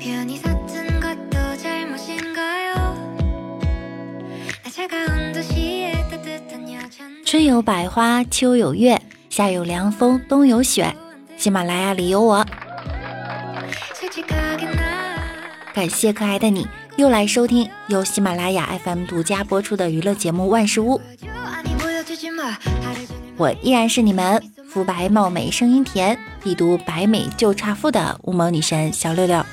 편히 섰던 것도 잘못인가요? 나 차가운 도시의 따뜻한 여전 春有百花，秋有月，夏有凉风，冬有雪。喜马拉雅里有我， 솔직하게 나 感谢可爱的你又来收听由喜马拉雅 FM 独家播出的娱乐节目《万事屋》， 보여줘 아니 보여주지 마 하루 종일 我依然是你们肤白貌美、声音甜、必读百美就差富的无毛女神小六六。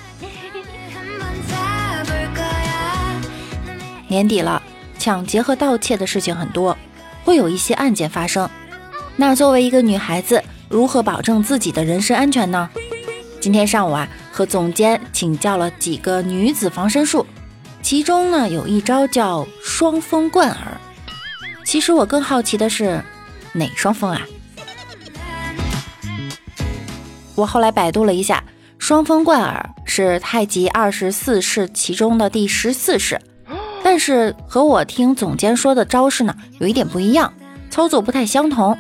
年底了，抢劫和盗窃的事情很多，会有一些案件发生。那作为一个女孩子，如何保证自己的人身安全呢？今天上午啊，和总监请教了几个女子防身术，其中呢有一招叫双风贯耳。其实我更好奇的是，哪双风啊？我后来百度了一下，双风贯耳是太极二十四式其中的第十四式。但是和我听总监说的招式呢，有一点不一样，操作不太相同。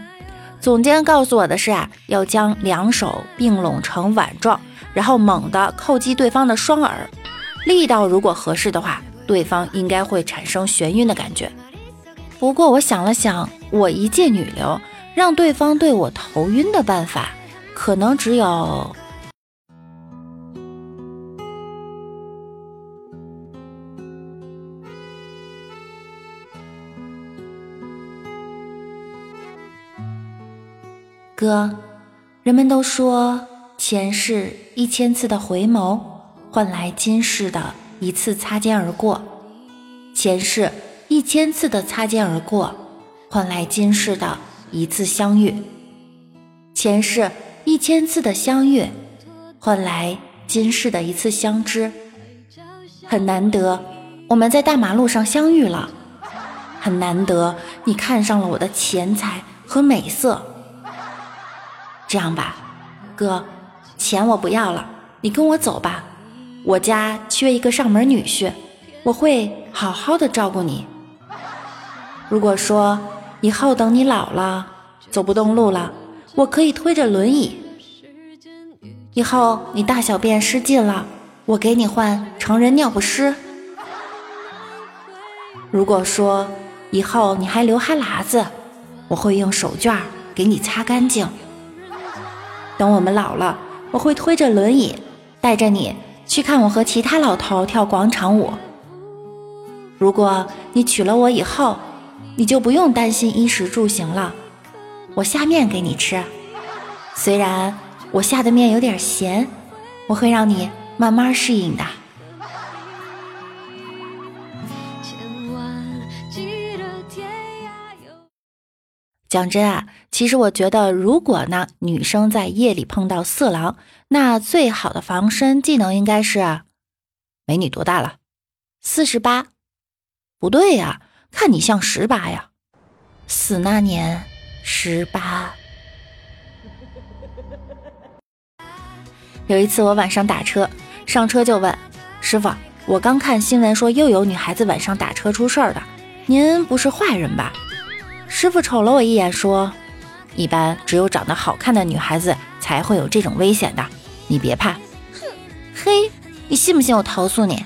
总监告诉我的是啊，要将两手并拢成碗状，然后猛地叩击对方的双耳，力道如果合适的话，对方应该会产生眩晕的感觉。不过我想了想，我一介女流，让对方对我头晕的办法，可能只有哥，人们都说前世一千次的回眸，换来今世的一次擦肩而过；前世一千次的擦肩而过，换来今世的一次相遇；前世一千次的相遇，换来今世的一次相知。很难得，我们在大马路上相遇了；很难得，你看上了我的钱财和美色。这样吧，哥，钱我不要了，你跟我走吧。我家缺一个上门女婿，我会好好的照顾你。如果说以后等你老了，走不动路了，我可以推着轮椅。以后你大小便失禁了，我给你换成人尿不湿。如果说以后你还流哈喇子，我会用手绢给你擦干净。等我们老了，我会推着轮椅，带着你去看我和其他老头跳广场舞。如果你娶了我以后，你就不用担心衣食住行了，我下面给你吃。虽然我下的面有点咸，我会让你慢慢适应的。讲真啊，其实我觉得，如果呢女生在夜里碰到色狼，那最好的防身技能应该是，美女多大了？四十八？不对呀，看你像十八呀。死那年十八。有一次我晚上打车，上车就问师傅：“我刚看新闻说又有女孩子晚上打车出事儿的，您不是坏人吧？”师傅瞅了我一眼说一般只有长得好看的女孩子才会有这种危险的你别怕。嘿你信不信我投诉你？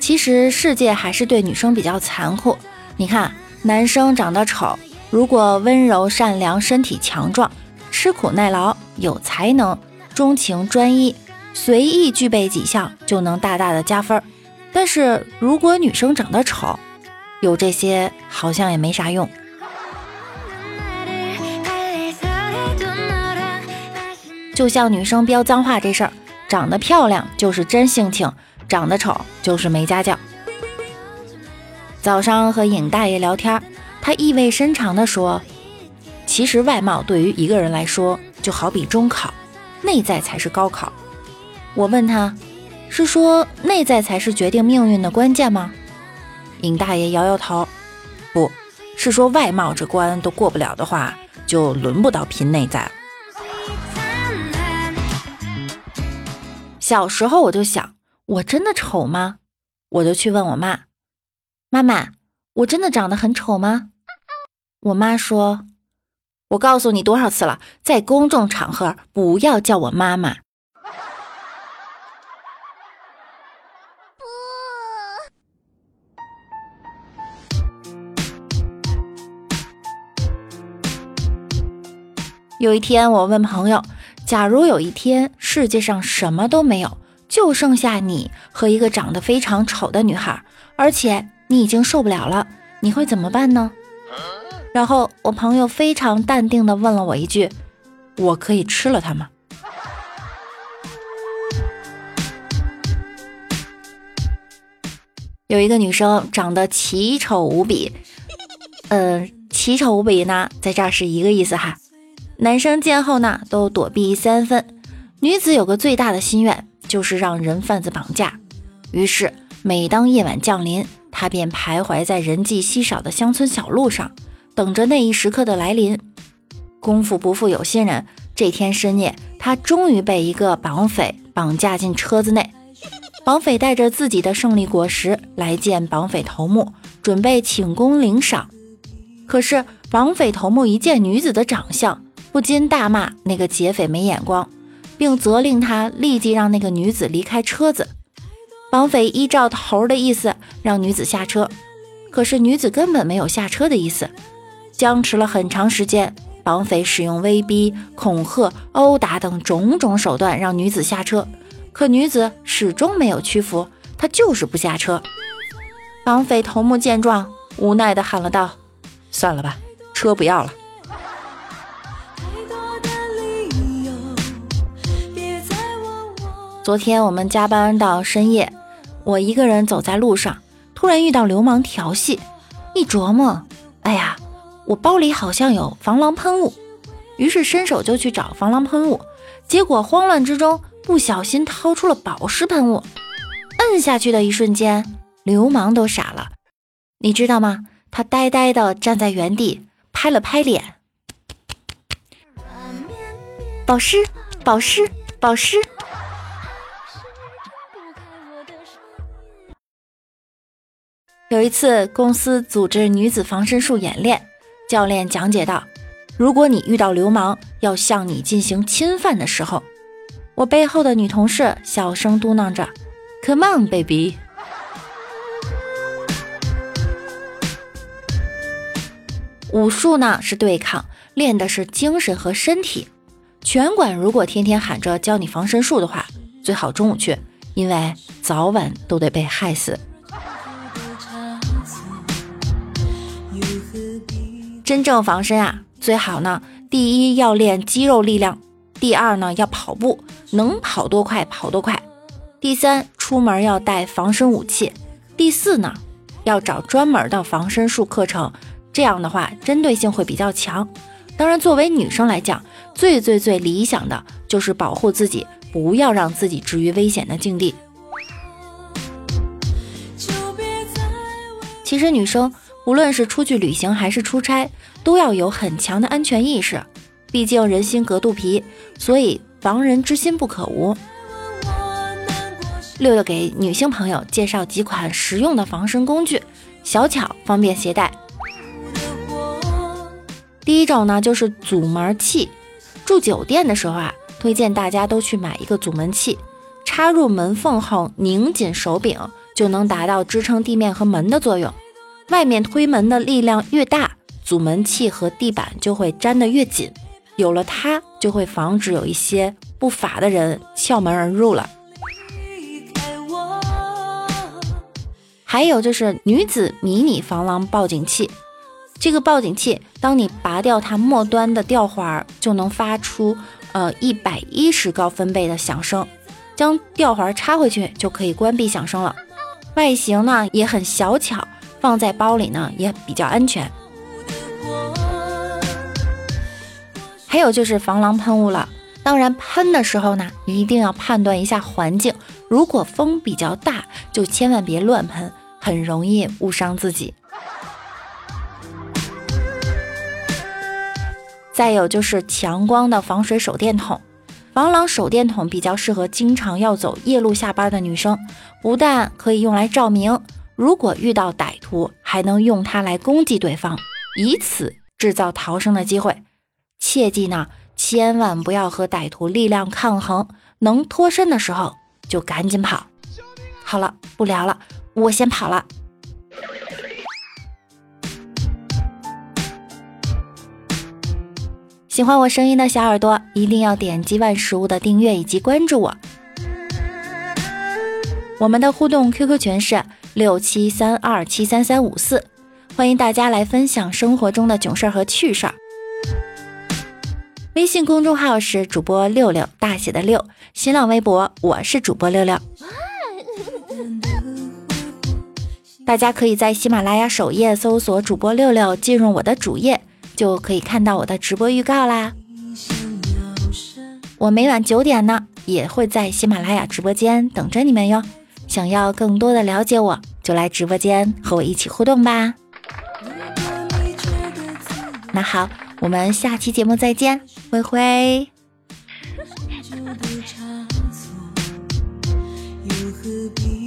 其实世界还是对女生比较残酷。你看男生长得丑如果温柔善良身体强壮吃苦耐劳有才能钟情专一随意具备几项就能大大的加分。但是如果女生长得丑，有这些好像也没啥用。就像女生飙脏话这事儿，长得漂亮就是真性情，长得丑就是没家教。早上和尹大爷聊天，他意味深长地说：“其实外貌对于一个人来说，就好比中考，内在才是高考。我问他：“是说内在才是决定命运的关键吗？”尹大爷摇摇头：“不是说外貌这关都过不了的话，就轮不到拼内在。”小时候我就想，我真的丑吗？我就去问我妈：“妈妈，我真的长得很丑吗？”我妈说：“我告诉你多少次了，在公众场合不要叫我妈妈。有一天，我问朋友：“假如有一天世界上什么都没有，就剩下你和一个长得非常丑的女孩，而且你已经受不了了，你会怎么办呢？”然后我朋友非常淡定地问了我一句：“我可以吃了她吗？”有一个女生长得奇丑无比，嗯，奇丑无比呢，在这儿是一个意思哈。男生见后呢，都躲避三分。女子有个最大的心愿，就是让人贩子绑架。于是，每当夜晚降临，她便徘徊在人迹稀少的乡村小路上，等着那一时刻的来临。功夫不负有心人，这天深夜，她终于被一个绑匪绑架进车子内。绑匪带着自己的胜利果实来见绑匪头目，准备请功领赏。可是，绑匪头目一见女子的长相，不禁大骂那个劫匪没眼光，并责令他立即让那个女子离开车子。绑匪依照头的意思让女子下车，可是女子根本没有下车的意思。僵持了很长时间，绑匪使用威逼、恐吓、殴打等种种手段让女子下车，可女子始终没有屈服，她就是不下车。绑匪头目见状，无奈地喊了道：“算了吧，车不要了。”昨天我们加班到深夜，我一个人走在路上，突然遇到流氓调戏。一琢磨，哎呀，我包里好像有防狼喷雾，于是伸手就去找防狼喷雾，结果慌乱之中不小心掏出了保湿喷雾，摁下去的一瞬间，流氓都傻了，你知道吗？他呆呆的站在原地，拍了拍脸，保湿，保湿，保湿。有一次，公司组织女子防身术演练，教练讲解道：“如果你遇到流氓要向你进行侵犯的时候，我背后的女同事小声嘟囔着：‘Come on, baby。’武术呢是对抗，练的是精神和身体。拳馆如果天天喊着教你防身术的话，最好中午去，因为早晚都得被害死。”真正防身啊，最好呢，第一要练肌肉力量，第二呢要跑步，能跑多快跑多快。第三，出门要带防身武器。第四呢，要找专门的防身术课程，这样的话针对性会比较强。当然，作为女生来讲，最最最理想的就是保护自己，不要让自己置于危险的境地。其实女生。无论是出去旅行还是出差，都要有很强的安全意识。毕竟人心隔肚皮，所以防人之心不可无。六六给女性朋友介绍几款实用的防身工具，小巧方便携带。第一种呢，就是阻门器。住酒店的时候啊，推荐大家都去买一个阻门器，插入门缝后拧紧手柄，就能达到支撑地面和门的作用。外面推门的力量越大，阻门器和地板就会粘得越紧。有了它，就会防止有一些不法的人撬门而入了。还有就是女子迷你防狼报警器，这个报警器，当你拔掉它末端的吊环，就能发出呃一百一十高分贝的响声。将吊环插回去就可以关闭响声了。外形呢也很小巧。放在包里呢也比较安全。还有就是防狼喷雾了，当然喷的时候呢，一定要判断一下环境，如果风比较大，就千万别乱喷，很容易误伤自己。再有就是强光的防水手电筒，防狼手电筒比较适合经常要走夜路下班的女生，不但可以用来照明。如果遇到歹徒，还能用它来攻击对方，以此制造逃生的机会。切记呢，千万不要和歹徒力量抗衡，能脱身的时候就赶紧跑。好了，不聊了，我先跑了。喜欢我声音的小耳朵，一定要点击万事屋的订阅以及关注我。我们的互动 QQ 群是六七三二七三三五四，欢迎大家来分享生活中的囧事儿和趣事儿。微信公众号是主播六六大写的六，新浪微博我是主播六六。大家可以在喜马拉雅首页搜索主播六六，进入我的主页。就可以看到我的直播预告啦！我每晚九点呢，也会在喜马拉雅直播间等着你们哟。想要更多的了解我，就来直播间和我一起互动吧。那好，我们下期节目再见，灰灰。何必。